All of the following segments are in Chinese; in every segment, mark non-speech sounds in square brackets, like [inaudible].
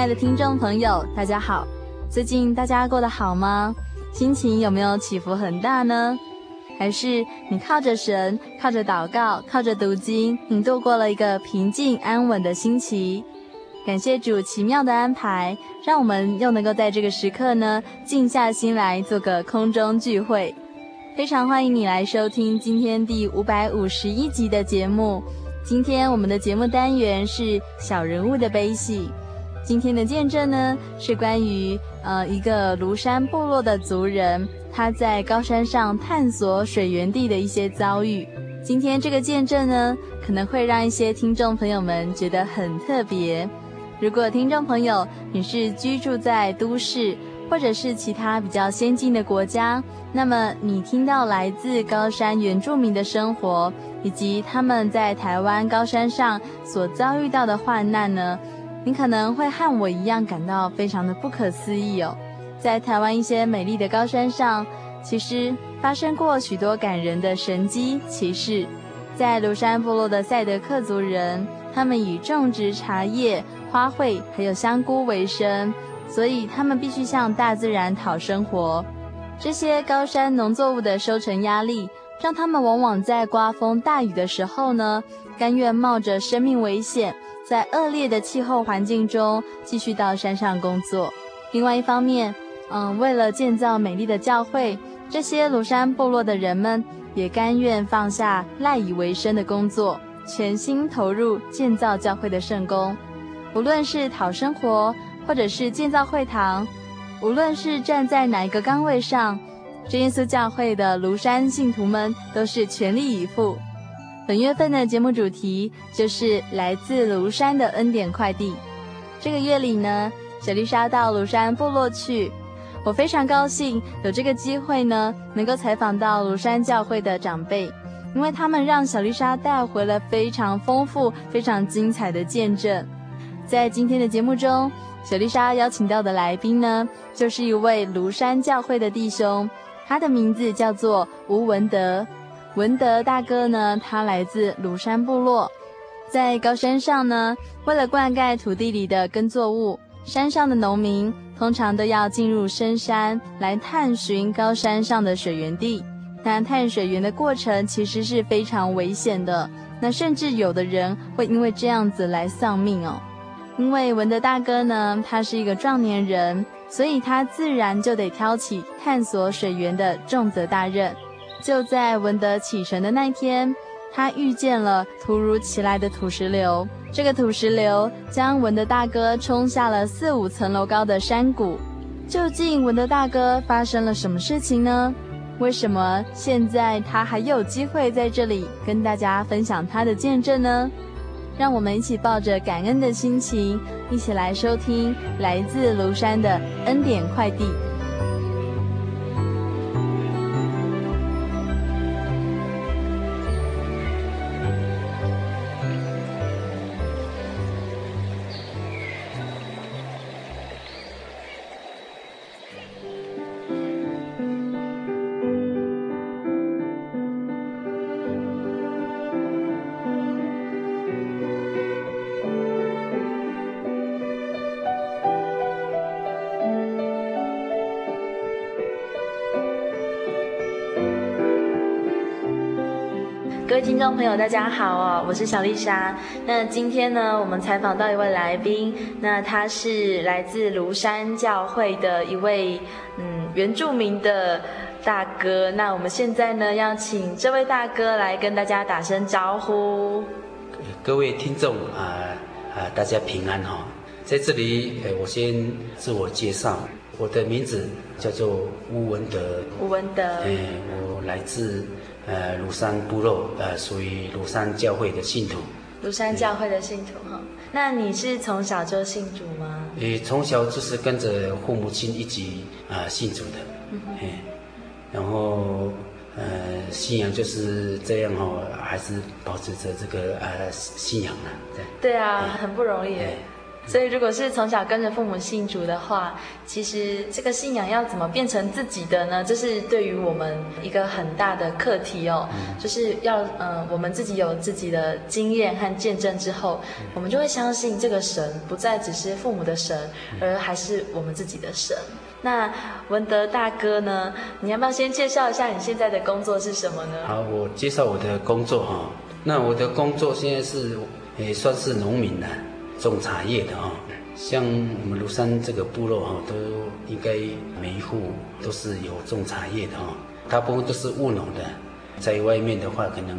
亲爱的听众朋友，大家好！最近大家过得好吗？心情有没有起伏很大呢？还是你靠着神，靠着祷告，靠着读经，你度过了一个平静安稳的星期？感谢主奇妙的安排，让我们又能够在这个时刻呢，静下心来做个空中聚会。非常欢迎你来收听今天第五百五十一集的节目。今天我们的节目单元是小人物的悲喜。今天的见证呢，是关于呃一个庐山部落的族人，他在高山上探索水源地的一些遭遇。今天这个见证呢，可能会让一些听众朋友们觉得很特别。如果听众朋友你是居住在都市，或者是其他比较先进的国家，那么你听到来自高山原住民的生活，以及他们在台湾高山上所遭遇到的患难呢，你可能会和我一样感到非常的不可思议哦，在台湾一些美丽的高山上，其实发生过许多感人的神迹奇事。在庐山部落的赛德克族人，他们以种植茶叶、花卉还有香菇为生，所以他们必须向大自然讨生活。这些高山农作物的收成压力，让他们往往在刮风大雨的时候呢，甘愿冒着生命危险。在恶劣的气候环境中继续到山上工作。另外一方面，嗯，为了建造美丽的教会，这些庐山部落的人们也甘愿放下赖以为生的工作，全心投入建造教会的圣工。无论是讨生活，或者是建造会堂，无论是站在哪一个岗位上，真耶稣教会的庐山信徒们都是全力以赴。本月份的节目主题就是来自庐山的恩典快递。这个月里呢，小丽莎到庐山部落去，我非常高兴有这个机会呢，能够采访到庐山教会的长辈，因为他们让小丽莎带回了非常丰富、非常精彩的见证。在今天的节目中，小丽莎邀请到的来宾呢，就是一位庐山教会的弟兄，他的名字叫做吴文德。文德大哥呢，他来自庐山部落，在高山上呢，为了灌溉土地里的耕作物，山上的农民通常都要进入深山来探寻高山上的水源地。但探水源的过程其实是非常危险的，那甚至有的人会因为这样子来丧命哦。因为文德大哥呢，他是一个壮年人，所以他自然就得挑起探索水源的重责大任。就在文德启程的那天，他遇见了突如其来的土石流。这个土石流将文德大哥冲下了四五层楼高的山谷。究竟文德大哥发生了什么事情呢？为什么现在他还有机会在这里跟大家分享他的见证呢？让我们一起抱着感恩的心情，一起来收听来自庐山的恩典快递。众朋友，大家好哦，我是小丽莎。那今天呢，我们采访到一位来宾，那他是来自庐山教会的一位嗯原住民的大哥。那我们现在呢，要请这位大哥来跟大家打声招呼。各位听众啊啊，大家平安哈、哦！在这里，我先自我介绍，我的名字叫做吴文德。吴文德，哎，我来自。呃，庐山部落，呃，属于庐山教会的信徒。庐山教会的信徒哈，那你是从小就信主吗？诶，从小就是跟着父母亲一起啊、呃、信主的，嗯哼，然后呃信仰就是这样、哦，还是保持着这个呃信仰呢？对。对啊，很不容易。所以，如果是从小跟着父母信主的话，其实这个信仰要怎么变成自己的呢？这是对于我们一个很大的课题哦。嗯、就是要，呃，我们自己有自己的经验和见证之后，嗯、我们就会相信这个神不再只是父母的神，而还是我们自己的神。那文德大哥呢？你要不要先介绍一下你现在的工作是什么呢？好，我介绍我的工作哈。那我的工作现在是也算是农民了。种茶叶的哈，像我们庐山这个部落哈，都应该每一户都是有种茶叶的哈。大部分都是务农的，在外面的话可能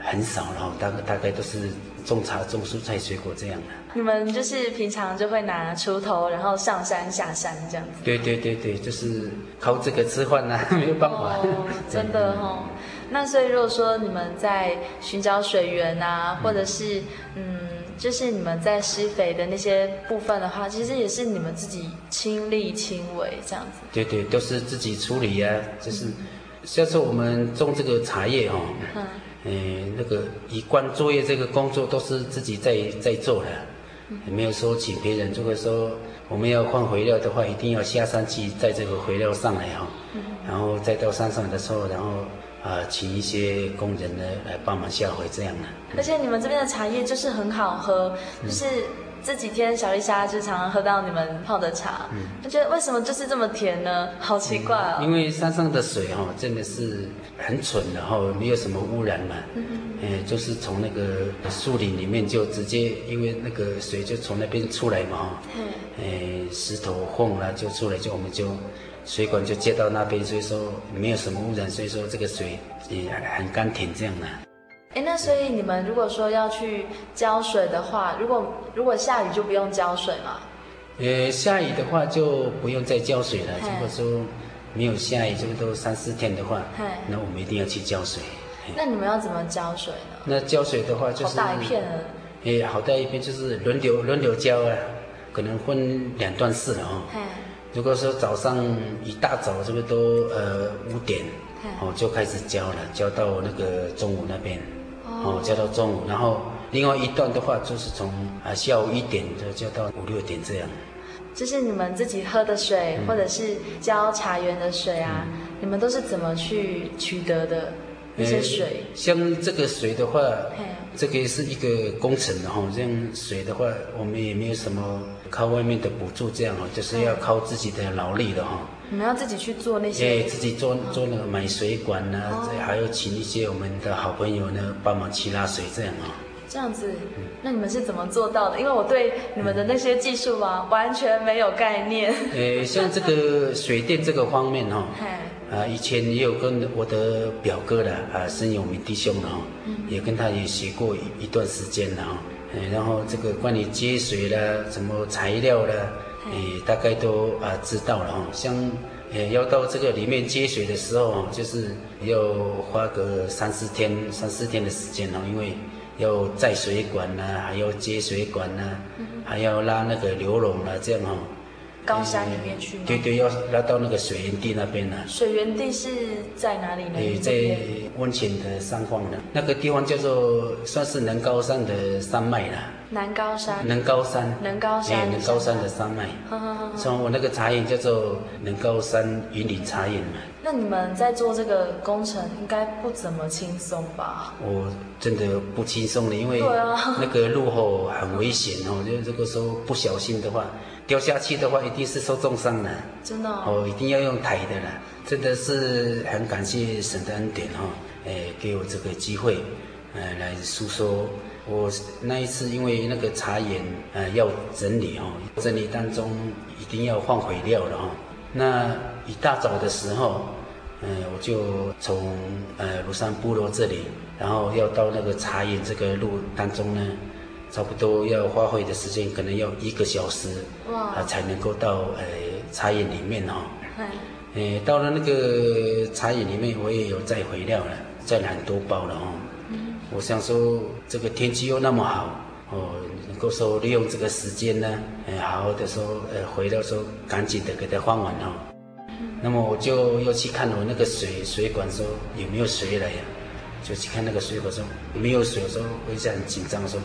很少，然后大概大概都是种茶、种蔬菜、水果这样的。你们就是平常就会拿锄头，然后上山下山这样子？对对对对，就是靠这个吃饭呐、啊，[laughs] 没有办法。哦、真的哈、哦。那所以如果说你们在寻找水源啊，或者是嗯。嗯就是你们在施肥的那些部分的话，其实也是你们自己亲力亲为这样子。对对，都是自己处理呀、啊。就是，像是我们种这个茶叶哦，嗯，嗯，那个一贯作业这个工作都是自己在在做的，也没有说请别人。如果说我们要换肥料的话，一定要下山去带这个肥料上来哈，然后再到山上的时候，然后。啊，请一些工人呢来帮忙下回这样的。而且你们这边的茶叶就是很好喝，嗯、就是这几天小丽莎就常常喝到你们泡的茶，嗯，我觉得为什么就是这么甜呢？好奇怪哦。嗯、因为山上的水哈、哦，真的是很纯的哈，没有什么污染嘛，嗯嗯，就是从那个树林里面就直接，因为那个水就从那边出来嘛，嗯，哎，石头缝啊就出来，就我们就。水管就接到那边，所以说没有什么污染，所以说这个水也很甘甜这样的。哎，那所以你们如果说要去浇水的话，如果如果下雨就不用浇水吗？呃，下雨的话就不用再浇水了。如果说没有下雨，这个都三四天的话，那我们一定要去浇水。那你们要怎么浇水呢？那浇水的话就是好大一片啊。哎，好大一片，就是轮流轮流浇啊，可能分两段式了哦。如果说早上一大早，这个都呃五点，哦就开始浇了，浇到那个中午那边，哦浇到中午，然后另外一段的话就是从啊下午一点就浇到五六点这样。就是你们自己喝的水，嗯、或者是浇茶园的水啊，嗯、你们都是怎么去取得的？一些水，像这个水的话，这个是一个工程的哈。这样水的话，我们也没有什么靠外面的补助，这样哈，就是要靠自己的劳力的哈。你们要自己去做那些？对，自己做做那个买水管呐，还要请一些我们的好朋友呢帮忙去拉水，这样啊。这样子，那你们是怎么做到的？因为我对你们的那些技术啊，完全没有概念。呃，[laughs] 像这个水电这个方面哈。啊，以前也有跟我的表哥的啊，申永明弟兄的哈，也跟他也学过一一段时间了哈。然后这个关于接水啦，什么材料啦，哎，大概都啊知道了哈。像哎要到这个里面接水的时候，就是要花个三四天、三四天的时间哦，因为要载水管呐，还要接水管呐，还要拉那个流笼啊，这样哈。高山里面去吗？对对，要拉到那个水源地那边呢。水源地是在哪里呢？对，在温泉的上方的，那个地方叫做算是南高山的山脉了。南高山。南高山。南高山。南高山的山脉。哈哈哈。像我那个茶园叫做南高山云林茶园嘛。那你们在做这个工程，应该不怎么轻松吧？我真的不轻松的，因为那个路后很危险哦，就这个时候不小心的话。掉下去的话，一定是受重伤了。真的哦，哦，一定要用抬的了。真的是很感谢神的恩典哈，哎，给我这个机会，呃，来诉说。我那一次因为那个茶园呃要整理哈，整理当中一定要放肥料了哈。那一大早的时候，呃，我就从呃庐山部落这里，然后要到那个茶园这个路当中呢，差不多要花费的时间可能要一个小时，哇，啊才能够到呃茶园里面哈。呃，到了那个茶园里面，我也有载肥料了，载了很多包了哦。我想说，这个天气又那么好，哦，能够说利用这个时间呢，哎，好好的说，呃，回到说赶紧的给它换完哦。那么我就又去看我那个水水管说有没有水了呀？就去看那个水管说没有水，说我一下很紧张说，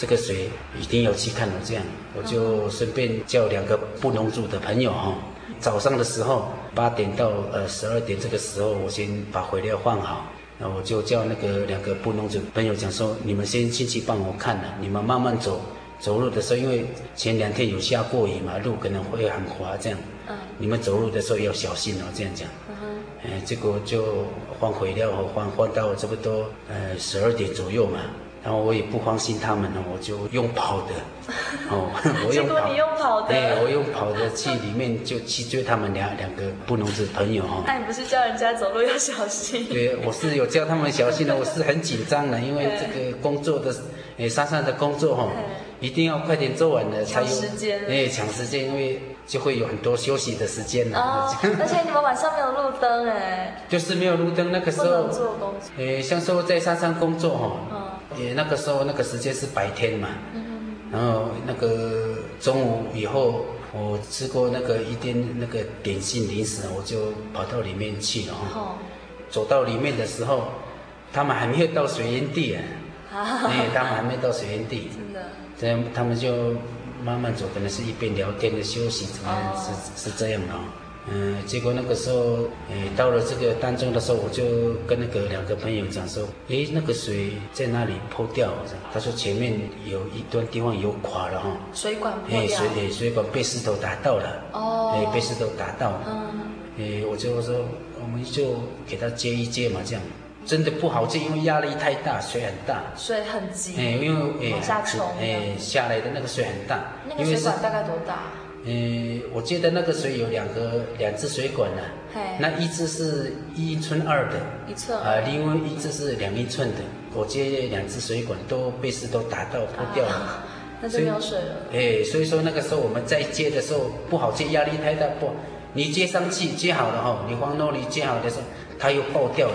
这个水一定要去看哦。这样我就顺便叫两个布农族的朋友哈，早上的时候八点到呃十二点这个时候，我先把肥料放好。那我就叫那个两个布农族朋友讲说，你们先进去帮我看了，你们慢慢走，走路的时候，因为前两天有下过雨嘛，路可能会很滑，这样，嗯，你们走路的时候要小心哦，这样讲，嗯哼，哎，结果就换肥料和换换到差不多呃十二点左右嘛。然后我也不放心他们了，我就用跑的，[laughs] 哦，[laughs] 我用跑，结果你用跑的，对，我用跑的去里面就去追他们两两个布农族朋友哈。那你不是叫人家走路要小心？对，我是有叫他们小心的，[laughs] 我是很紧张的，因为这个工作的，诶，山上的工作哈，一定要快点做完了才有时间，哎，抢时间，因为就会有很多休息的时间了。哦，而且你们晚上没有路灯哎。就是没有路灯，那个时候，不能做工作。诶，像说在山上工作哈。嗯也那个时候那个时间是白天嘛，然后那个中午以后，我吃过那个一点那个点心零食，我就跑到里面去了哈。走到里面的时候，他们还没有到水源地啊，哎，他们还没到水源地，真的，这样他们就慢慢走，可能是一边聊天的休息，怎么样？是是这样的。嗯，结果那个时候，诶，到了这个当中的时候，我就跟那个两个朋友讲说，诶，那个水在那里破掉，他说前面有一段地方有垮了哈，水管破掉，诶，水诶，水管被石头打到了，哦，诶，被石头打到，嗯，诶，我就说我们就给他接一接嘛，这样，真的不好接，因为压力太大，水很大，水很急，诶，因为诶，往下冲，诶，下来的那个水很大，那个水管大概多大？嗯，我记得那个水有两个两只水管呢，那一只是一寸二的，一寸啊，另外一只是两英寸的。我接两只水管都被石头打到破掉了，那就没有水了。哎，所以说那个时候我们在接的时候不好接，压力太大不，你接上去接好了哈，你往那里接好的时候，它又爆掉了。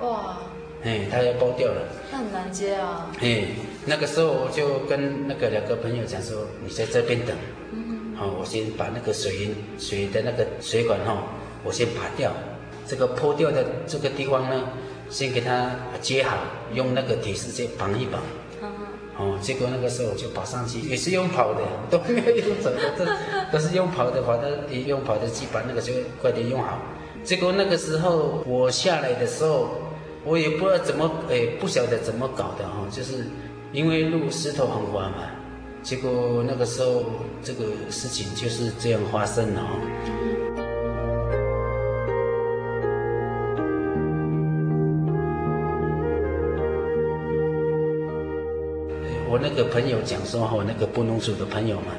哇，哎，它又爆掉了，那很难接啊。哎，那个时候我就跟那个两个朋友讲说，你在这边等。好，我先把那个水银水的那个水管哈，我先拔掉，这个破掉的这个地方呢，先给它接好，用那个铁丝先绑一绑。哦，结果那个时候我就跑上去，也是用跑的，都没有用走的，都 [laughs] 都是用跑的，跑的用跑的去把那个水快点用好。结果那个时候我下来的时候，我也不知道怎么，哎，不晓得怎么搞的哈，就是因为路石头很滑嘛。结果那个时候，这个事情就是这样发生了。哦我那个朋友讲说我，那个布农族的朋友嘛，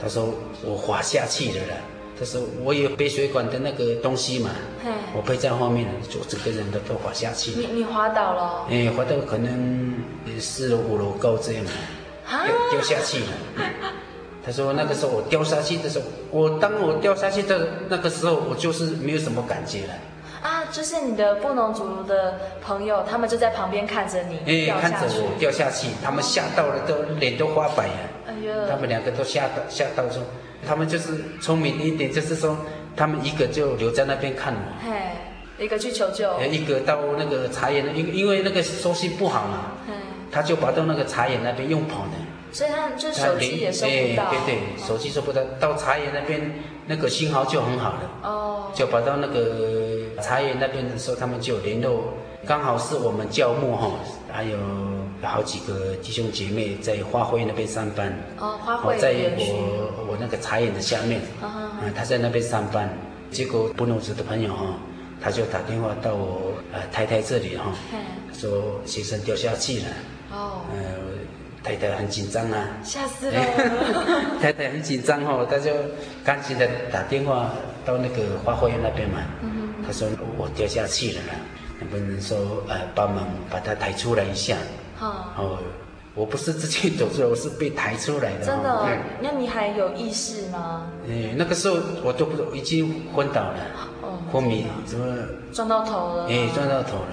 他说我滑下去了啦。他说我有背水管的那个东西嘛，我背在后面，就整个人都都滑下去。你你滑倒了？哎，滑到可能四楼五楼高这样。掉下去了。他说那个时候我掉下去的时候，我当我掉下去的那个时候，我就是没有什么感觉了。啊，就是你的布农族的朋友，他们就在旁边看着你掉下去。哎，看着我掉下去，他们吓到了，都脸都花白了。哎呦，他们两个都吓到，吓到说，他们就是聪明一点，就是说，他们一个就留在那边看我，嘿，一个去求救，一个到那个茶园，因因为那个收信不好嘛。他就跑到那个茶园那边用跑的，所以他就手机也收不到。哎，对对，手机收不到，到茶园那边那个信号就很好了。哦，就跑到那个茶园那边的时候，他们就联络，刚好是我们教牧哈，还有好几个弟兄姐妹在花卉那边上班。哦，花卉在我我那个茶园的下面。啊，他在那边上班，结果布农族的朋友哈。他就打电话到我呃太太这里哈，说先生掉下去了。哦。呃，太太很紧张啊。吓死了。[laughs] 太太很紧张哦，他就赶紧的打电话到那个花卉那边嘛。嗯。他说我掉下去了，能不能说呃帮忙把他抬出来一下？好。哦。我不是自己走出来，我是被抬出来的。真的？哦？那你还有意识吗？哎，那个时候我都不已经昏倒了，哦，昏迷，怎么撞到头了？哎，撞到头了，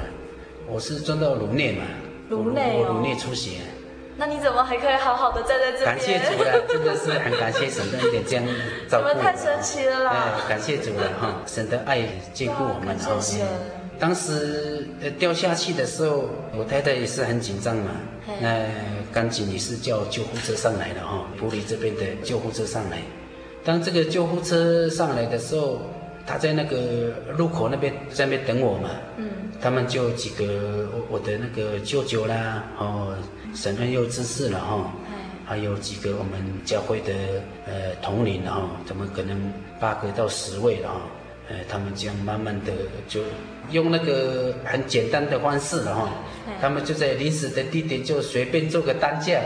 我是撞到颅内嘛，颅内哦，颅内出血。那你怎么还可以好好的站在这边？感谢主了，真的是很感谢神的一点这样照顾。你们太神奇了啦！哎，感谢主了哈，神的爱眷顾我们哦。当时呃掉下去的时候，我太太也是很紧张嘛。那赶紧也是叫救护车上来了哈，埔里这边的救护车上来。当这个救护车上来的时候，他在那个路口那边在那边等我嘛。嗯。他们就几个我的那个舅舅啦，哦，婶婶又知识了哈。还有几个我们教会的呃同龄的哈，怎么可能八个到十位了哈？呃，他们这样慢慢的就用那个很简单的方式了哈，他们就在临时的地点就随便做个担架，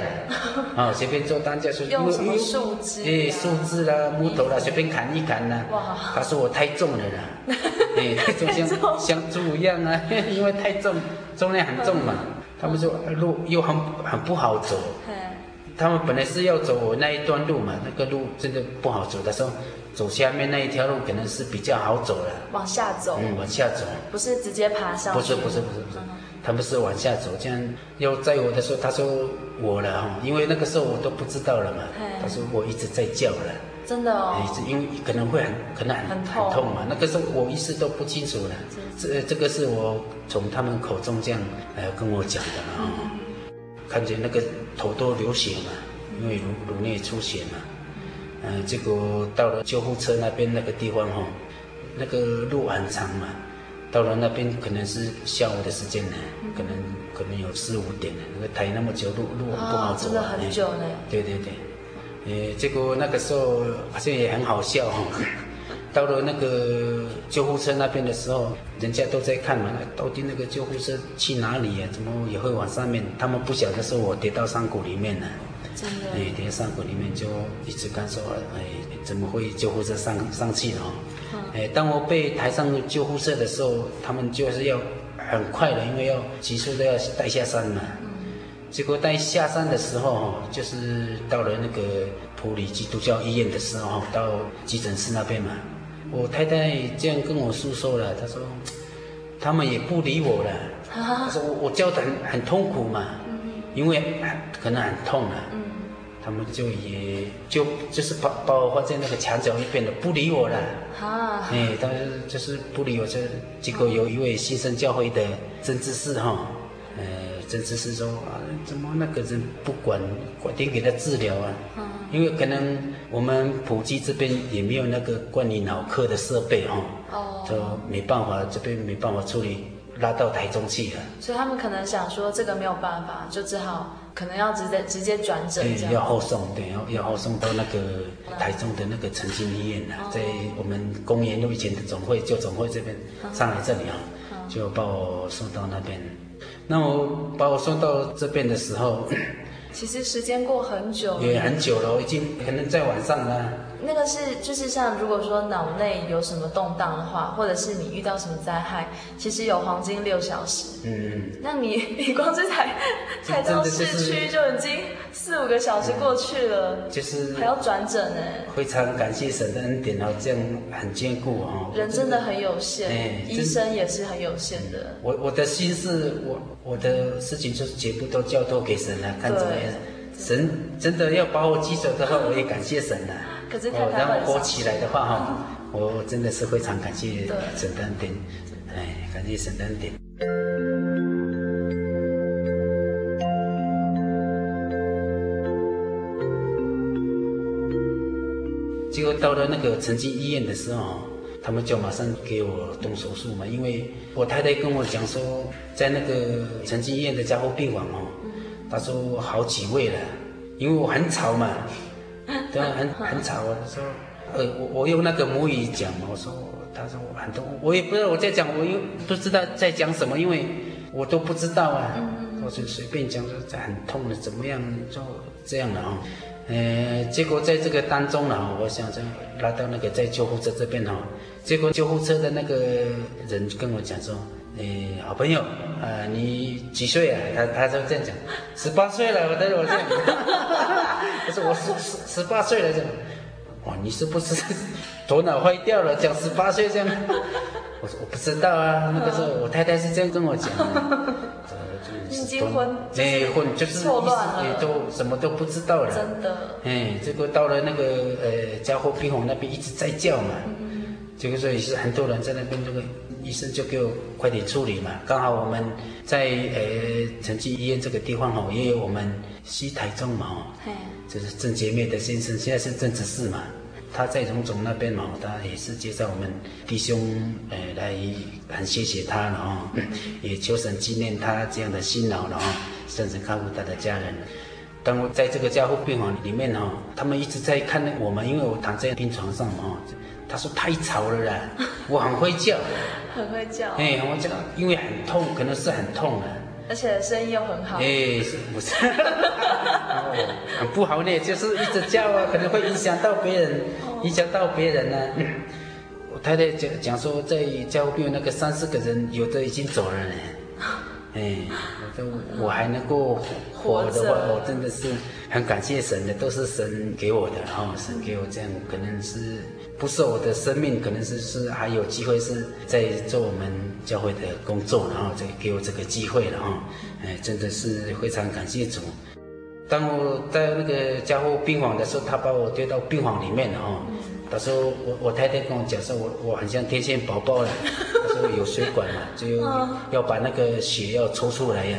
啊，[laughs] 随便做担架说用什么树枝？哎，树枝啦、木头啦，随便砍一砍呐。哇！他说我太重了啦，[laughs] 哎，太重像像猪一样啊，[laughs] 因为太重，重量很重嘛。他们说路又很很不好走，他们本来是要走我那一段路嘛，那个路真的不好走的时候。走下面那一条路可能是比较好走了，往下走，嗯，往下走，不是直接爬上去，不是不是不是不是，他们是往下走，这样要载我的时候，他说我了哈，因为那个时候我都不知道了嘛，他说我一直在叫了，真的哦，因为可能会很可能很很痛。嘛，那个时候我意识都不清楚了，这这个是我从他们口中这样来跟我讲的嘛，看见那个头都流血嘛，因为颅颅内出血嘛。嗯，结果到了救护车那边那个地方哈，那个路很长嘛，到了那边可能是下午的时间呢，可能可能有四五点了，那个抬那么久路路不好走，真的很久呢。对对对，呃，结果那个时候好像也很好笑哈，[laughs] 到了那个救护车那边的时候，人家都在看嘛，到底那个救护车去哪里呀？怎么也会往上面？他们不晓得说我跌到山谷里面了。真的，哎，跌山谷里面就一直感受，哎，怎么会救护车上上去了？嗯、哎，当我被抬上救护车的时候，他们就是要很快的，因为要急速的要带下山嘛。嗯、结果带下山的时候，就是到了那个普里基督教医院的时候，到急诊室那边嘛。我太太这样跟我诉说了，她说他们也不理我了。她说我我叫的很很痛苦嘛，因为可能很痛了。他们就也就就是把把我放在那个墙角一边的，不理我了。啊，哎，但是就是不理我，就结果有一位新生教会的曾执事哈，呃，曾执事说啊，怎么那个人不管管定给他治疗啊？嗯，因为可能我们埔基这边也没有那个关于脑科的设备哈，哦，就没办法，这边没办法处理，拉到台中去了。所以他们可能想说这个没有办法，就只好。可能要直接直接转诊，对，要后送，对，要要后送到那个台中的那个诚心医院啊，在我们公园路以前的总会旧总会这边上来这里啊，就把我送到那边。那我把我送到这边的时候，其实时间过很久，也很久了，已经可能在晚上了。那个是就是像如果说脑内有什么动荡的话，或者是你遇到什么灾害，其实有黄金六小时。嗯嗯，那你 [laughs] 你光是台才到市区就已经四五个小时过去了，就是还要转诊哎。非常感谢神的恩典哦，这样很坚固哦。人真的很有限，哎，医生也是很有限的。我我的心是我我的事情就是全部都交托给神了，看怎么样。神真的要把我接走的话，我也感谢神了。可是太太然后活起来的话哈，我真的是非常感谢神的恩典，哎，感谢神的恩典。结果到了那个澄清医院的时候，他们就马上给我动手术嘛，因为我太太跟我讲说，在那个澄清医院的加护病房哦，他说好几位了，因为我很吵嘛。[laughs] 对，很很吵。我说，呃，我我用那个母语讲嘛，我说他说我很痛，我也不知道我在讲，我又不知道在讲什么，因为我都不知道啊。嗯、我就随便讲说这很痛的，怎么样就这样了啊。呃，结果在这个当中呢，我想着拉到那个在救护车这边哈，结果救护车的那个人跟我讲说，呃，好朋友，啊、呃，你几岁啊？他他就这样讲，十八岁了，我带着我这样，他说我十十十八岁了这样，哇，你是不是头脑坏掉了？讲十八岁这样，我说我不知道啊，那个时候我太太是这样跟我讲的。已经昏，哎，昏就是意思也都什么都不知道了。真的。哎，这个到了那个呃家伙病房那边一直在叫嘛，嗯、这个时候也是很多人在那边，这个医生就给我快点处理嘛。刚好我们在呃成济医院这个地方哦，也有我们西台中嘛，哦，就是郑杰妹的先生，现在是郑执事嘛。他在荣总那边嘛，他也是介绍我们弟兄，呃，来很谢谢他，然后也求神纪念他这样的辛劳，然后甚至看护他的家人。当我在这个加护病房里面哦，他们一直在看我们，因为我躺在病床上嘛，他说太吵了啦，[laughs] 我很会叫，很会叫，哎，我这个因为很痛，可能是很痛啊。而且声音又很好。哎，是不是？[laughs] 很不好呢，就是一直叫啊，[laughs] 可能会影响到别人，影响到别人呢、啊。[coughs] 我太太讲讲说，在加护病那个三四个人，有的已经走了呢。哎，我都我还能够活的话，我真的是很感谢神的，都是神给我的，然后神给我这样，可能是不是我的生命，可能是是还有机会是在做我们教会的工作，然后再给我这个机会了哈，哎，真的是非常感谢主。当我在那个加护病房的时候，他把我推到病房里面了哈。他说我我太太跟我讲说，我我很像天线宝宝了。[laughs] 他说有水管嘛，就要把那个血要抽出来呀。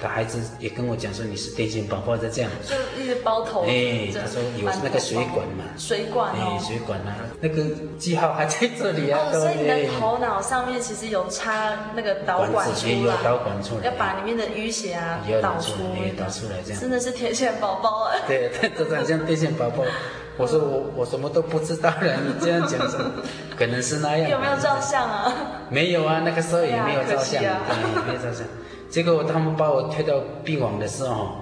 他孩子也跟我讲说，你是天线宝宝在这样。就一直包头。哎，他说有那个水管嘛。水管哦。哎，水管啊，那个记号还在这里啊。所以你的头脑上面其实有插那个导管出来。也有导管出来。要把里面的淤血啊导出来。导出来这样。真的是天线宝宝哎。对，真的很像天线宝宝。我说我我什么都不知道了，[laughs] 你这样讲什么？可能是那样。有没有照相啊？没有啊，那个时候也没有照相，啊、对，没有照相。结果他们把我推到病房的时候，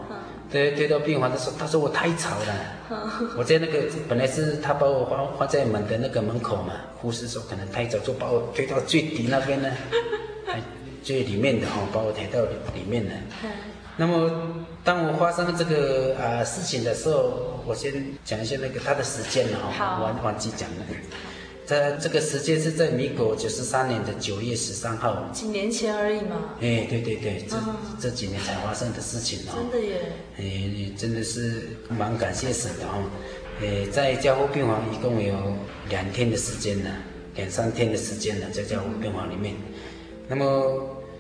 推，推到病房的时候，他说我太吵了。我在那个本来是他把我放放在门的那个门口嘛，护士说可能太吵，就把我推到最底那边呢，[laughs] 最里面的哈，把我抬到里面了。那么，当我发生这个啊、呃、事情的时候，我先讲一下那个他的时间了哈，忘忘记讲了。在这个时间是在民国九十三年的九月十三号。几年前而已嘛。哎，对对对，这、嗯、这几年才发生的事情哦。真的耶。哎，真的是蛮感谢神的哈。哎，在加护病房一共有两天的时间呢，两三天的时间呢，在加护病房里面。那么，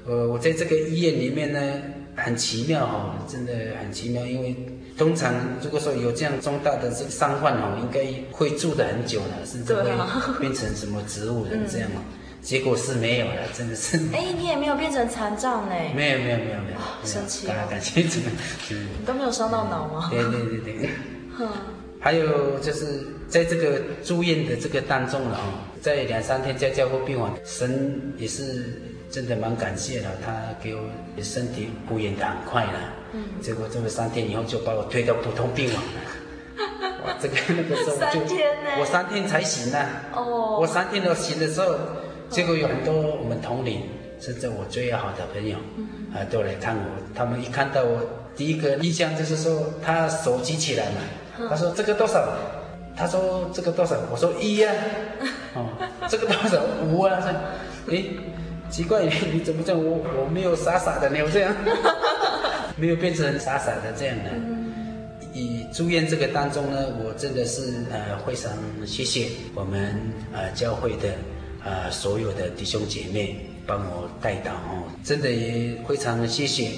呃，我在这个医院里面呢。很奇妙哈，真的很奇妙。因为通常如果说有这样重大的这个伤患哦，应该会住的很久了，甚至会变成什么植物人这样。[laughs] 结果是没有了，真的是。哎，你也没有变成残障呢？没有没有没有没有，神奇哦！感谢主。嗯，你都没有伤到脑吗？对对对对。[laughs] 还有就是在这个住院的这个当中了哈，在两三天在加护病房，神也是。真的蛮感谢的，他给我身体复原的很快了。嗯，结果这么三天以后就把我推到普通病房了。[laughs] 哇，这个那个时候就我三天才醒呢。哦，我三天都醒的时候，结果有很多我们同龄，甚至我最要好的朋友，啊，都来看我。他们一看到我，第一个印象就是说，他手举起来嘛，他说这个多少？他说这个多少？我说一呀。哦，这个多少？五啊？说，诶。奇怪，你你怎么这样？我我没有傻傻的，没有这样，[laughs] 没有变成傻傻的这样的。以住院这个当中呢，我真的是呃非常谢谢我们呃教会的呃所有的弟兄姐妹帮我带导哦，真的也非常谢谢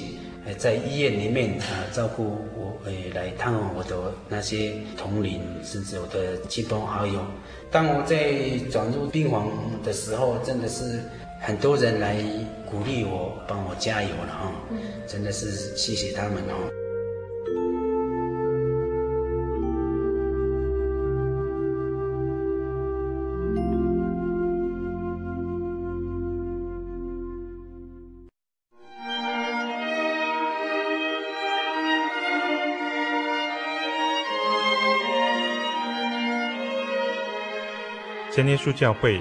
呃在医院里面啊、呃、照顾我呃来探望我的那些同龄甚至我的亲朋好友。当我在转入病房的时候，真的是。很多人来鼓励我，帮我加油了哦，真的是谢谢他们哦。今天书教会。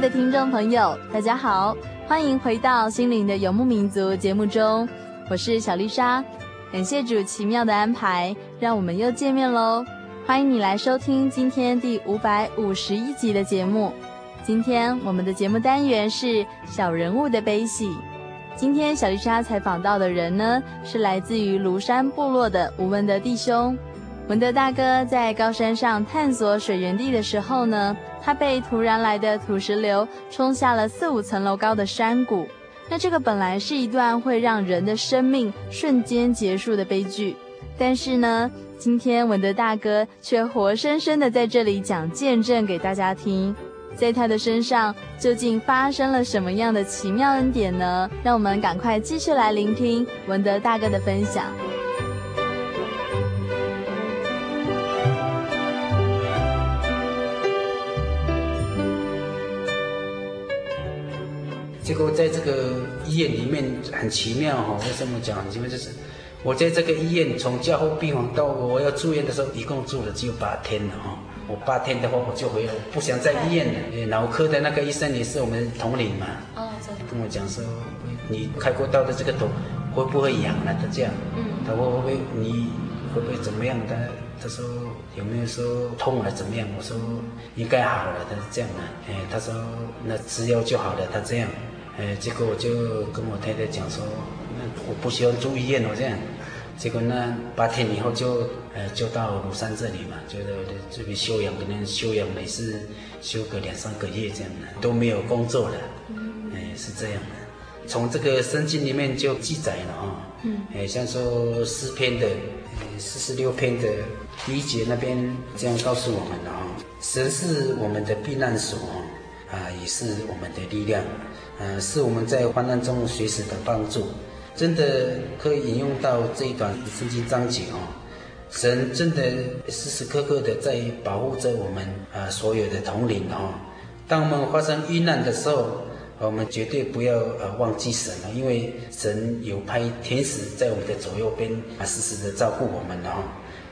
的听众朋友，大家好，欢迎回到《心灵的游牧民族》节目中，我是小丽莎。感谢主奇妙的安排，让我们又见面喽！欢迎你来收听今天第五百五十一集的节目。今天我们的节目单元是小人物的悲喜。今天小丽莎采访到的人呢，是来自于庐山部落的吴文德弟兄。文德大哥在高山上探索水源地的时候呢，他被突然来的土石流冲下了四五层楼高的山谷。那这个本来是一段会让人的生命瞬间结束的悲剧，但是呢，今天文德大哥却活生生的在这里讲见证给大家听。在他的身上究竟发生了什么样的奇妙恩典呢？让我们赶快继续来聆听文德大哥的分享。结果在这个医院里面很奇妙哈，为什么讲很奇妙？就是我在这个医院从加护病房到我要住院的时候，一共住了只有八天了哈。我八天的话我就回来，我不想在医院了。脑科的那个医生也是我们同龄嘛，哦，跟我讲说，你开过刀的这个头会不会痒了？他这样，嗯，他会不会你会不会怎么样的？他说有没有说痛了怎么样？我说应该好了，他是这样的。哎，他说那吃药就好了，他这样。呃，结果我就跟我太太讲说，那我不喜欢住医院哦，这样。结果呢，八天以后就呃就到庐山这里嘛，就在这边休养，可能休养每次休个两三个月这样的，都没有工作了。嗯，哎，是这样的。从这个圣经里面就记载了啊，嗯，哎，像说诗篇的四十六篇的第一节那边这样告诉我们的啊，神是我们的避难所啊，也是我们的力量。呃，是我们在患难中随时的帮助，真的可以引用到这一段圣经章节哦。神真的时时刻刻的在保护着我们啊、所有的同灵哦。当我们发生遇难的时候，我们绝对不要呃忘记神了，因为神有派天使在我们的左右边啊，时时的照顾我们的哈。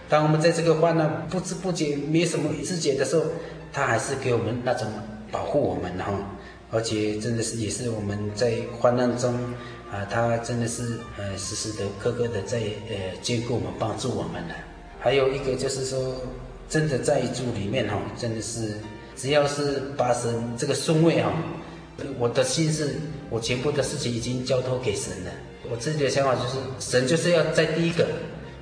当我们在这个患难不知不觉没什么知觉的时候，他还是给我们那种保护我们的哈。而且真的是也是我们在患难中啊，他真的是呃时时的刻刻的在呃眷顾我们帮助我们的。还有一个就是说，真的在主里面哈，真的是只要是把神这个顺位哈，我的心是我全部的事情已经交托给神了。我自己的想法就是，神就是要在第一个，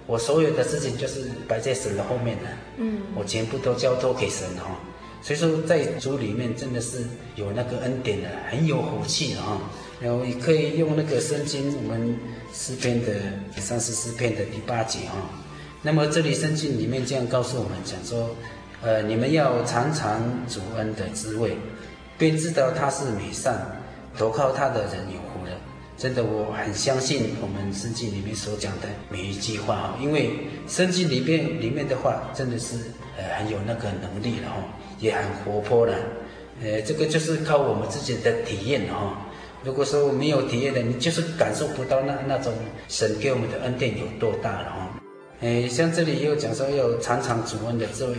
我所有的事情就是摆在神的后面的。嗯，我全部都交托给神哈。所以说，在主里面真的是有那个恩典的，很有福气的啊。然后也可以用那个圣经，我们诗篇的三十四篇的第八节啊。那么这里圣经里面这样告诉我们讲说，呃，你们要尝尝主恩的滋味，便知道他是美善，投靠他的人有福了。真的，我很相信我们圣经里面所讲的每一句话啊，因为圣经里面里面的话真的是呃很有那个能力的哈。也很活泼的，呃，这个就是靠我们自己的体验哈、哦。如果说没有体验的，你就是感受不到那那种神给我们的恩典有多大了、哦。诶，像这里也有讲说要尝尝主恩的滋味。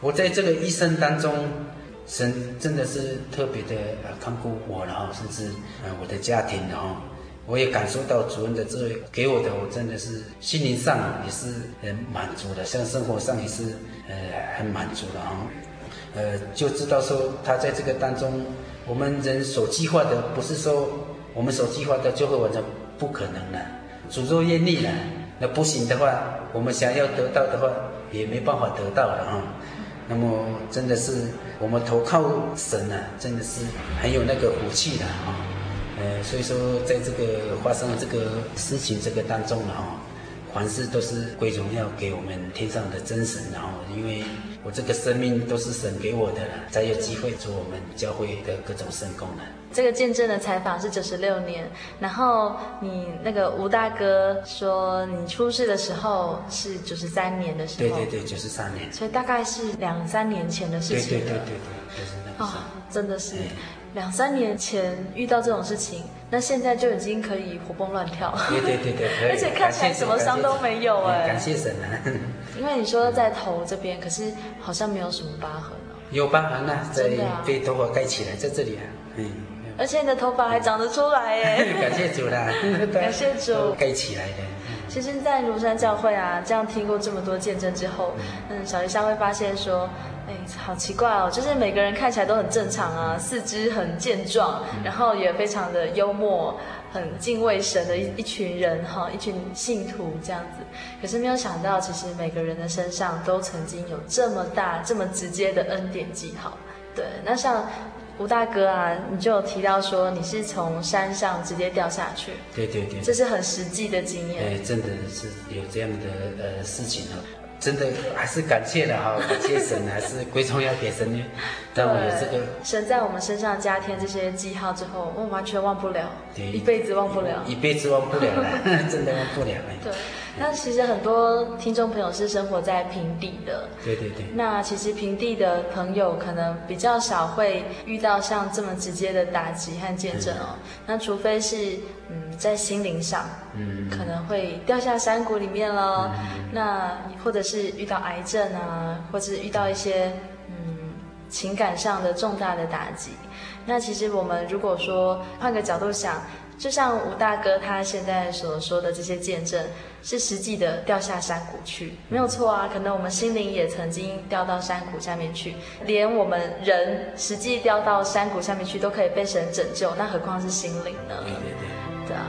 我在这个一生当中，神真的是特别的呃看顾我了哈、哦，甚至呃我的家庭的哈、哦，我也感受到主恩的滋味给我的，我真的是心灵上也是很满足的，像生活上也是呃很满足的哈。哦呃，就知道说他在这个当中，我们人所计划的，不是说我们所计划的就会完成，不可能的。主咒业力了，那不行的话，我们想要得到的话，也没办法得到了啊。那么真的是我们投靠神啊，真的是很有那个福气的啊。呃，所以说在这个发生这个事情这个当中了啊，凡事都是归荣耀给我们天上的真神，然后因为。我这个生命都是神给我的了，才有机会做我们教会的各种圣功能。这个见证的采访是九十六年，然后你那个吴大哥说你出事的时候是九十三年的时候。对对对，九十三年。所以大概是两三年前的事情。对对对对对，就是那个时候。哦，真的是。两三年前遇到这种事情，那现在就已经可以活蹦乱跳。对对对对，[laughs] 而且看起来什么伤都没有哎。感谢神啊！[laughs] 因为你说在头这边，可是好像没有什么疤痕哦。有疤痕啊，在被头发盖起来，在这里啊，嗯。而且你的头发还长得出来耶！[laughs] 感谢主啦，感谢主，盖起来的。其实，在庐山教会啊，这样听过这么多见证之后，嗯，小丽莎会发现说，哎，好奇怪哦，就是每个人看起来都很正常啊，四肢很健壮，然后也非常的幽默，很敬畏神的一一群人哈，一群信徒这样子。可是没有想到，其实每个人的身上都曾经有这么大、这么直接的恩典记号。对，那像。吴大哥啊，你就有提到说你是从山上直接掉下去，对对对，这是很实际的经验。哎，真的是有这样的呃事情啊，真的还是感谢的哈，[laughs] 感谢神，还是归宗要给神呢。[laughs] 但我有这个神在我们身上加添这些记号之后，我完全忘不了，对，一辈子忘不了，一辈子忘不了了，[laughs] 真的忘不了。对。那其实很多听众朋友是生活在平地的，对对对。那其实平地的朋友可能比较少会遇到像这么直接的打击和见证哦。嗯、那除非是嗯在心灵上，嗯，可能会掉下山谷里面了。嗯、那或者是遇到癌症啊，或者是遇到一些嗯情感上的重大的打击。那其实我们如果说换个角度想。就像吴大哥他现在所说的这些见证，是实际的掉下山谷去，没有错啊。可能我们心灵也曾经掉到山谷下面去，连我们人实际掉到山谷下面去都可以被神拯救，那何况是心灵呢？对对对，对啊。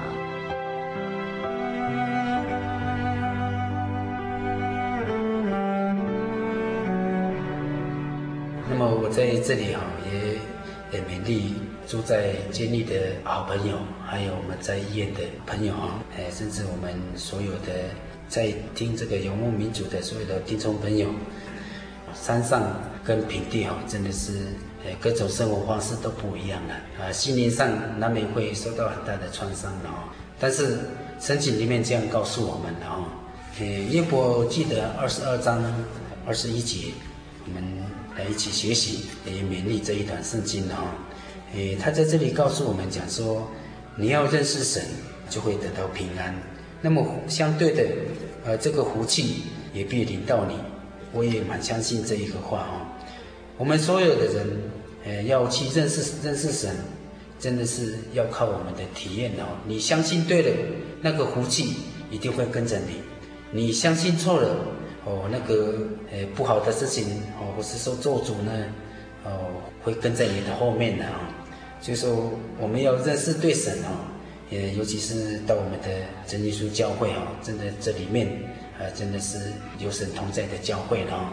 那么我在这里哈，也也勉励。住在监狱的好朋友，还有我们在医院的朋友啊，哎，甚至我们所有的在听这个游牧民族的所有的听众朋友，山上跟平地哈，真的是呃各种生活方式都不一样了啊，心灵上难免会受到很大的创伤的哦。但是圣经里面这样告诉我们的哦，呃，约伯记得二十二章二十一节，我们来一起学习，也勉励这一段圣经的哦。诶，他在这里告诉我们讲说，你要认识神，就会得到平安。那么相对的，呃，这个福气也必临到你。我也蛮相信这一个话哦。我们所有的人，呃，要去认识认识神，真的是要靠我们的体验哦。你相信对了，那个福气一定会跟着你；你相信错了，哦，那个呃不好的事情哦，或是说做主呢，哦，会跟在你的后面的啊。以说，我们要认识对神哦，也尤其是到我们的真耶稣教会哦，真的这里面啊，真的是有神同在的教会了哦。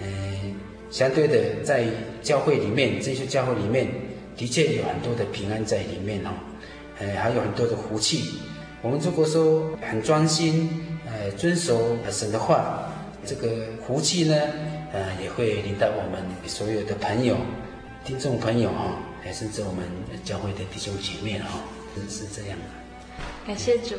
嗯，相对的，在教会里面，这些教会里面的确有很多的平安在里面哦，呃，还有很多的福气。我们如果说很专心，呃，遵守神的话，这个福气呢，呃，也会领到我们所有的朋友、听众朋友哈。还甚至我们教会的弟兄姐妹哈，是这样的。感谢主，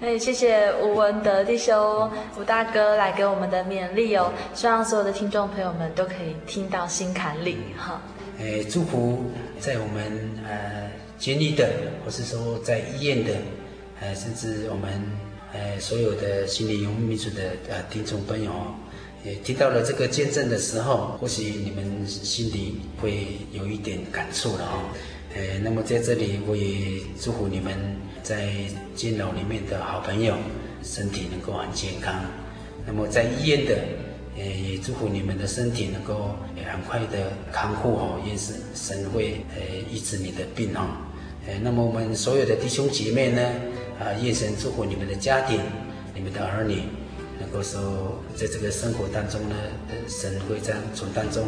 那也谢谢吴文德弟兄、吴大哥来给我们的勉励哦。希望所有的听众朋友们都可以听到心坎里哈。哎，祝福在我们呃监狱的，或是说在医院的，呃，甚至我们呃所有的心理游牧民族的呃听众朋友。也听到了这个见证的时候，或许你们心里会有一点感触了哦。呃，那么在这里，我也祝福你们在监牢里面的好朋友身体能够很健康。那么在医院的，呃，也祝福你们的身体能够很快的康复哦，也是神会呃医治你的病哦。呃，那么我们所有的弟兄姐妹呢，啊，愿神祝福你们的家庭，你们的儿女。能够说，在这个生活当中呢，神会在从当中，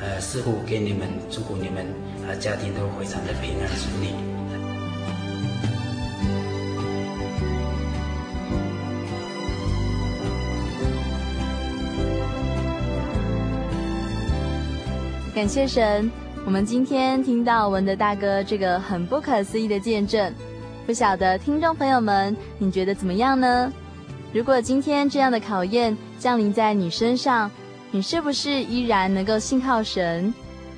呃，似乎给你们祝福你们，啊，家庭都非常的平安顺利。感谢神，我们今天听到文德大哥这个很不可思议的见证，不晓得听众朋友们，你觉得怎么样呢？如果今天这样的考验降临在你身上，你是不是依然能够信靠神？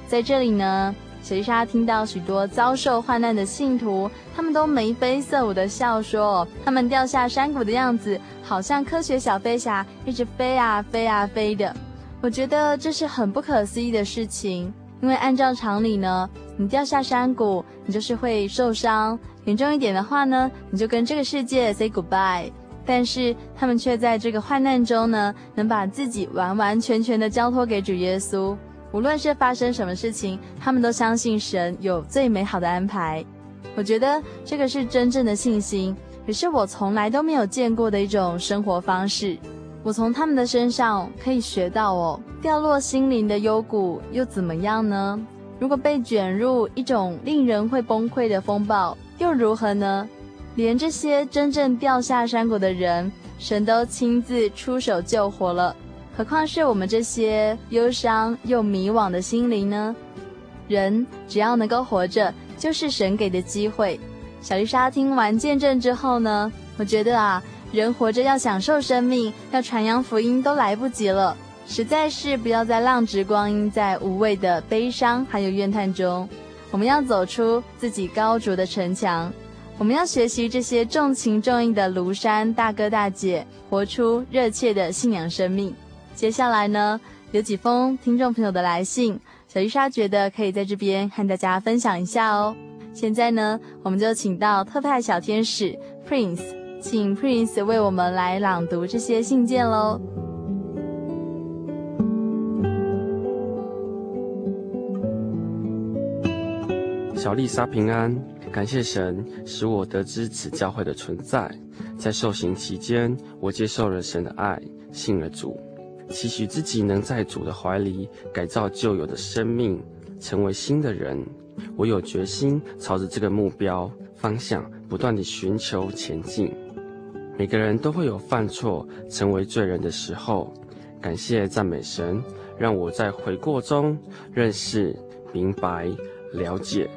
在这里呢，小丽莎听到许多遭受患难的信徒，他们都眉飞色舞的笑说，他们掉下山谷的样子，好像科学小飞侠，一直飞啊飞啊飞的。我觉得这是很不可思议的事情，因为按照常理呢，你掉下山谷，你就是会受伤，严重一点的话呢，你就跟这个世界 say goodbye。但是他们却在这个患难中呢，能把自己完完全全的交托给主耶稣。无论是发生什么事情，他们都相信神有最美好的安排。我觉得这个是真正的信心，也是我从来都没有见过的一种生活方式。我从他们的身上可以学到哦，掉落心灵的幽谷又怎么样呢？如果被卷入一种令人会崩溃的风暴，又如何呢？连这些真正掉下山谷的人，神都亲自出手救活了，何况是我们这些忧伤又迷惘的心灵呢？人只要能够活着，就是神给的机会。小丽莎听完见证之后呢，我觉得啊，人活着要享受生命，要传扬福音都来不及了，实在是不要再浪掷光阴在无谓的悲伤还有怨叹中，我们要走出自己高筑的城墙。我们要学习这些重情重义的庐山大哥大姐，活出热切的信仰生命。接下来呢，有几封听众朋友的来信，小丽莎觉得可以在这边和大家分享一下哦。现在呢，我们就请到特派小天使 Prince，请 Prince 为我们来朗读这些信件喽。小丽莎平安。感谢神使我得知此教会的存在，在受刑期间，我接受了神的爱，信了主，期许自己能在主的怀里改造旧有的生命，成为新的人。我有决心朝着这个目标方向不断地寻求前进。每个人都会有犯错、成为罪人的时候，感谢赞美神，让我在悔过中认识、明白、了解。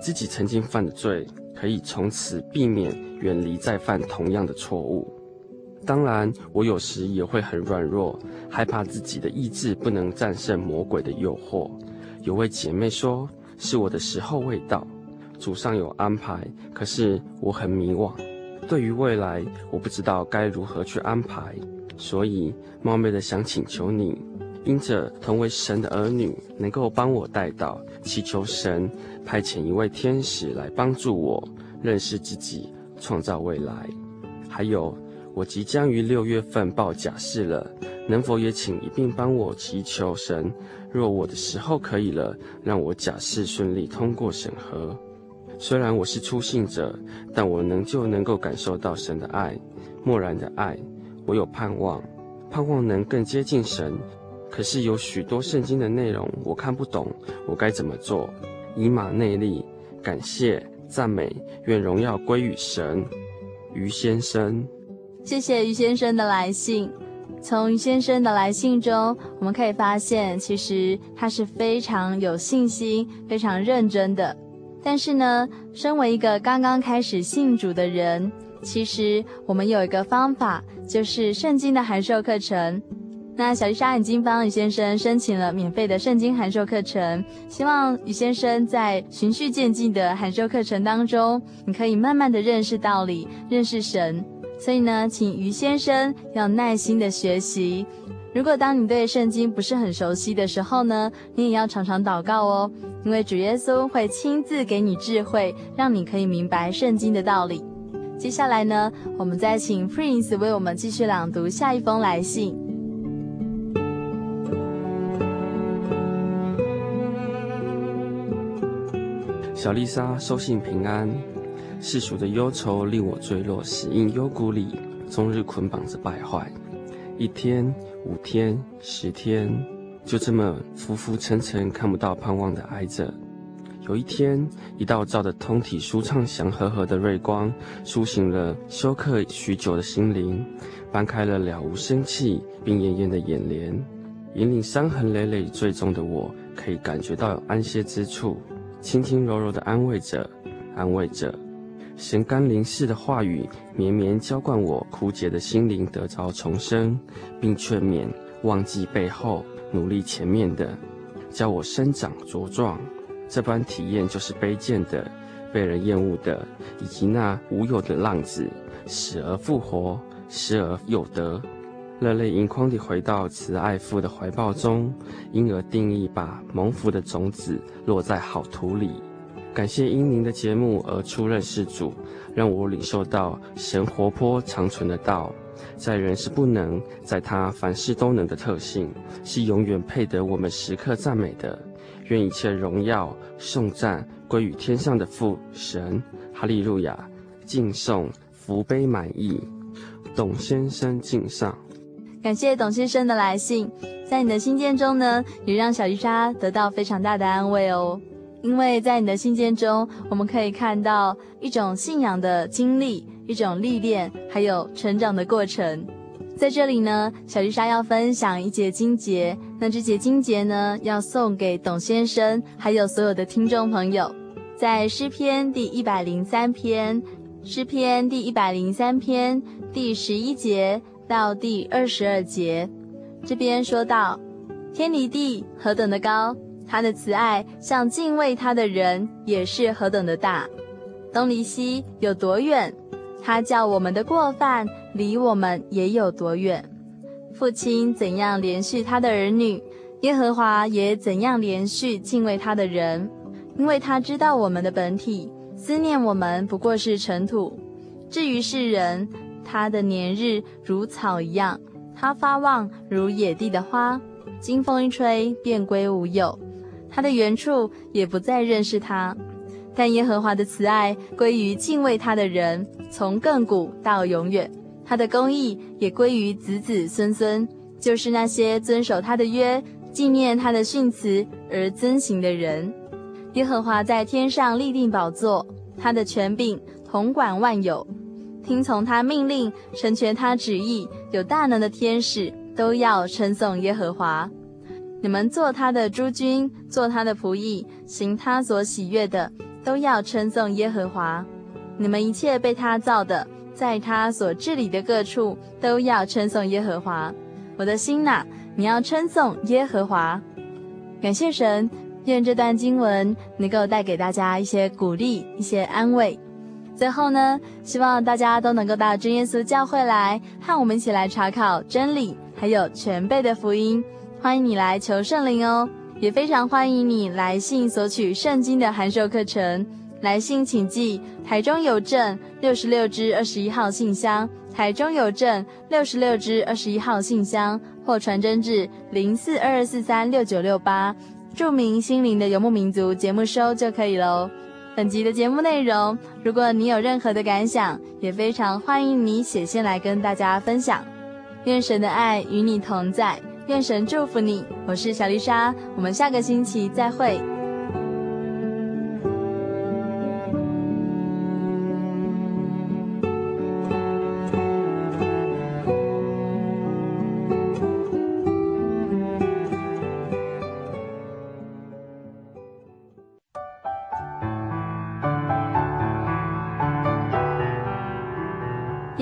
自己曾经犯的罪，可以从此避免，远离再犯同样的错误。当然，我有时也会很软弱，害怕自己的意志不能战胜魔鬼的诱惑。有位姐妹说：“是我的时候未到，主上有安排，可是我很迷惘。对于未来，我不知道该如何去安排，所以冒昧的想请求你。”因着同为神的儿女，能够帮我带到，祈求神派遣一位天使来帮助我认识自己，创造未来。还有，我即将于六月份报假释了，能否也请一并帮我祈求神，若我的时候可以了，让我假释顺利通过审核。虽然我是初信者，但我能就能够感受到神的爱，漠然的爱。我有盼望，盼望能更接近神。可是有许多圣经的内容我看不懂，我该怎么做？以马内利，感谢赞美，愿荣耀归于神。于先生，谢谢于先生的来信。从于先生的来信中，我们可以发现，其实他是非常有信心、非常认真的。但是呢，身为一个刚刚开始信主的人，其实我们有一个方法，就是圣经的函授课程。那小丽莎已经帮于先生申请了免费的圣经函授课程，希望于先生在循序渐进的函授课程当中，你可以慢慢的认识道理，认识神。所以呢，请于先生要耐心的学习。如果当你对圣经不是很熟悉的时候呢，你也要常常祷告哦，因为主耶稣会亲自给你智慧，让你可以明白圣经的道理。接下来呢，我们再请 Prince 为我们继续朗读下一封来信。小丽莎收信平安，世俗的忧愁令我坠落死荫幽谷里，终日捆绑着败坏。一天、五天、十天，就这么浮浮沉沉，看不到盼望的挨着。有一天，一道照得通体舒畅祥和和的瑞光，苏醒了休克许久的心灵，搬开了了无生气、病恹恹的眼帘，引领伤痕累累最终的我，可以感觉到有安歇之处。轻轻柔柔的安慰着，安慰着，神甘霖似的话语绵绵浇灌我枯竭的心灵，得着重生，并劝勉忘记背后，努力前面的，教我生长茁壮。这般体验就是卑贱的、被人厌恶的，以及那无有的浪子，死而复活，失而又得。热泪盈眶地回到慈爱父的怀抱中，因而定义把蒙福的种子落在好土里。感谢因您的节目而初认识主，让我领受到神活泼长存的道，在人是不能，在他凡事都能的特性，是永远配得我们时刻赞美的。愿一切荣耀颂赞归于天上的父神，哈利路亚！敬颂福杯满溢，董先生敬上。感谢董先生的来信，在你的信件中呢，也让小丽莎得到非常大的安慰哦。因为在你的信件中，我们可以看到一种信仰的经历，一种历练，还有成长的过程。在这里呢，小丽莎要分享一节经节，那这节经节呢，要送给董先生，还有所有的听众朋友，在诗篇第一百零三篇，诗篇第一百零三篇第十一节。到第二十二节，这边说到：天离地何等的高，他的慈爱向敬畏他的人也是何等的大。东离西有多远，他叫我们的过犯离我们也有多远。父亲怎样怜恤他的儿女，耶和华也怎样怜恤敬畏他的人，因为他知道我们的本体，思念我们不过是尘土。至于世人，他的年日如草一样，他发旺如野地的花，经风一吹便归无有，他的原处也不再认识他。但耶和华的慈爱归于敬畏他的人，从亘古到永远，他的公义也归于子子孙孙，就是那些遵守他的约、纪念他的训词而遵行的人。耶和华在天上立定宝座，他的权柄统管万有。听从他命令，成全他旨意，有大能的天使都要称颂耶和华。你们做他的诸君，做他的仆役，行他所喜悦的，都要称颂耶和华。你们一切被他造的，在他所治理的各处，都要称颂耶和华。我的心哪，你要称颂耶和华。感谢神，愿这段经文能够带给大家一些鼓励，一些安慰。最后呢，希望大家都能够到真耶稣教会来，和我们一起来查考真理，还有全备的福音。欢迎你来求圣灵哦，也非常欢迎你来信索取圣经的函授课程。来信请寄台中邮政六十六支二十一号信箱，台中邮政六十六支二十一号信箱，或传真至零四二二四三六九六八，注明心灵的游牧民族节目收就可以喽。本集的节目内容，如果你有任何的感想，也非常欢迎你写信来跟大家分享。愿神的爱与你同在，愿神祝福你。我是小丽莎，我们下个星期再会。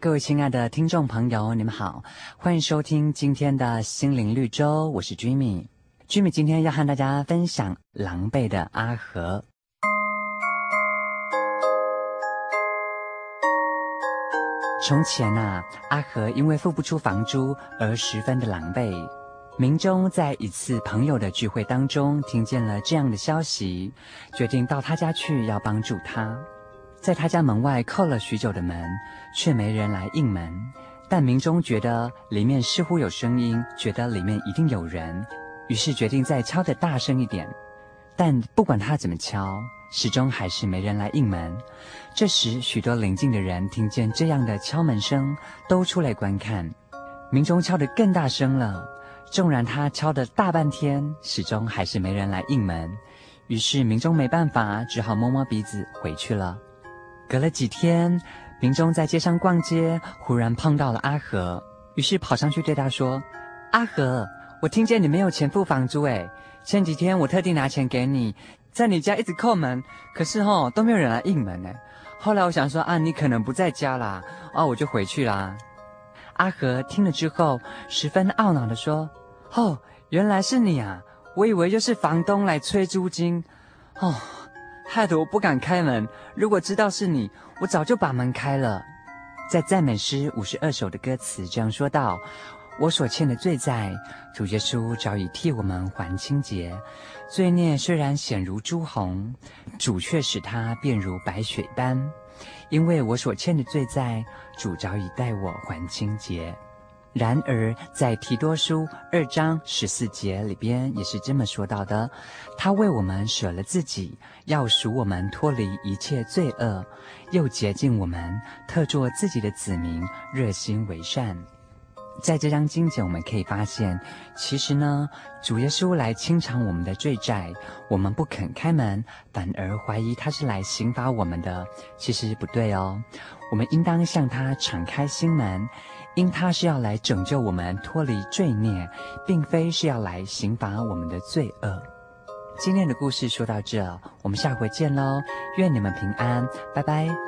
各位亲爱的听众朋友，你们好，欢迎收听今天的心灵绿洲，我是 Jimmy。Jimmy 今天要和大家分享狼狈的阿和。从前啊，阿和因为付不出房租而十分的狼狈。明中在一次朋友的聚会当中听见了这样的消息，决定到他家去要帮助他。在他家门外叩了许久的门，却没人来应门。但明忠觉得里面似乎有声音，觉得里面一定有人，于是决定再敲得大声一点。但不管他怎么敲，始终还是没人来应门。这时，许多邻近的人听见这样的敲门声，都出来观看。明忠敲得更大声了，纵然他敲得大半天，始终还是没人来应门。于是明忠没办法，只好摸摸鼻子回去了。隔了几天，明忠在街上逛街，忽然碰到了阿和。于是跑上去对他说：“阿和，我听见你没有钱付房租，哎，前几天我特地拿钱给你，在你家一直叩门，可是哦都没有人来应门呢。后来我想说啊，你可能不在家啦，啊，我就回去啦。”阿和听了之后，十分懊恼地说：“哦，原来是你啊！我以为就是房东来催租金，哦，害得我不敢开门。如果知道是你，我早就把门开了。”在赞美诗五十二首的歌词这样说道：“我所欠的罪债，主耶稣早已替我们还清洁。罪孽虽然显如朱红，主却使它变如白雪般。”因为我所欠的罪债，主早已代我还清洁。然而，在提多书二章十四节里边也是这么说到的：他为我们舍了自己，要赎我们脱离一切罪恶，又洁净我们，特作自己的子民，热心为善。在这张经节，我们可以发现，其实呢，主耶稣来清偿我们的罪债，我们不肯开门，反而怀疑他是来刑罚我们的，其实不对哦。我们应当向他敞开心门，因他是要来拯救我们脱离罪孽，并非是要来刑罚我们的罪恶。今天的故事说到这，我们下回见喽，愿你们平安，拜拜。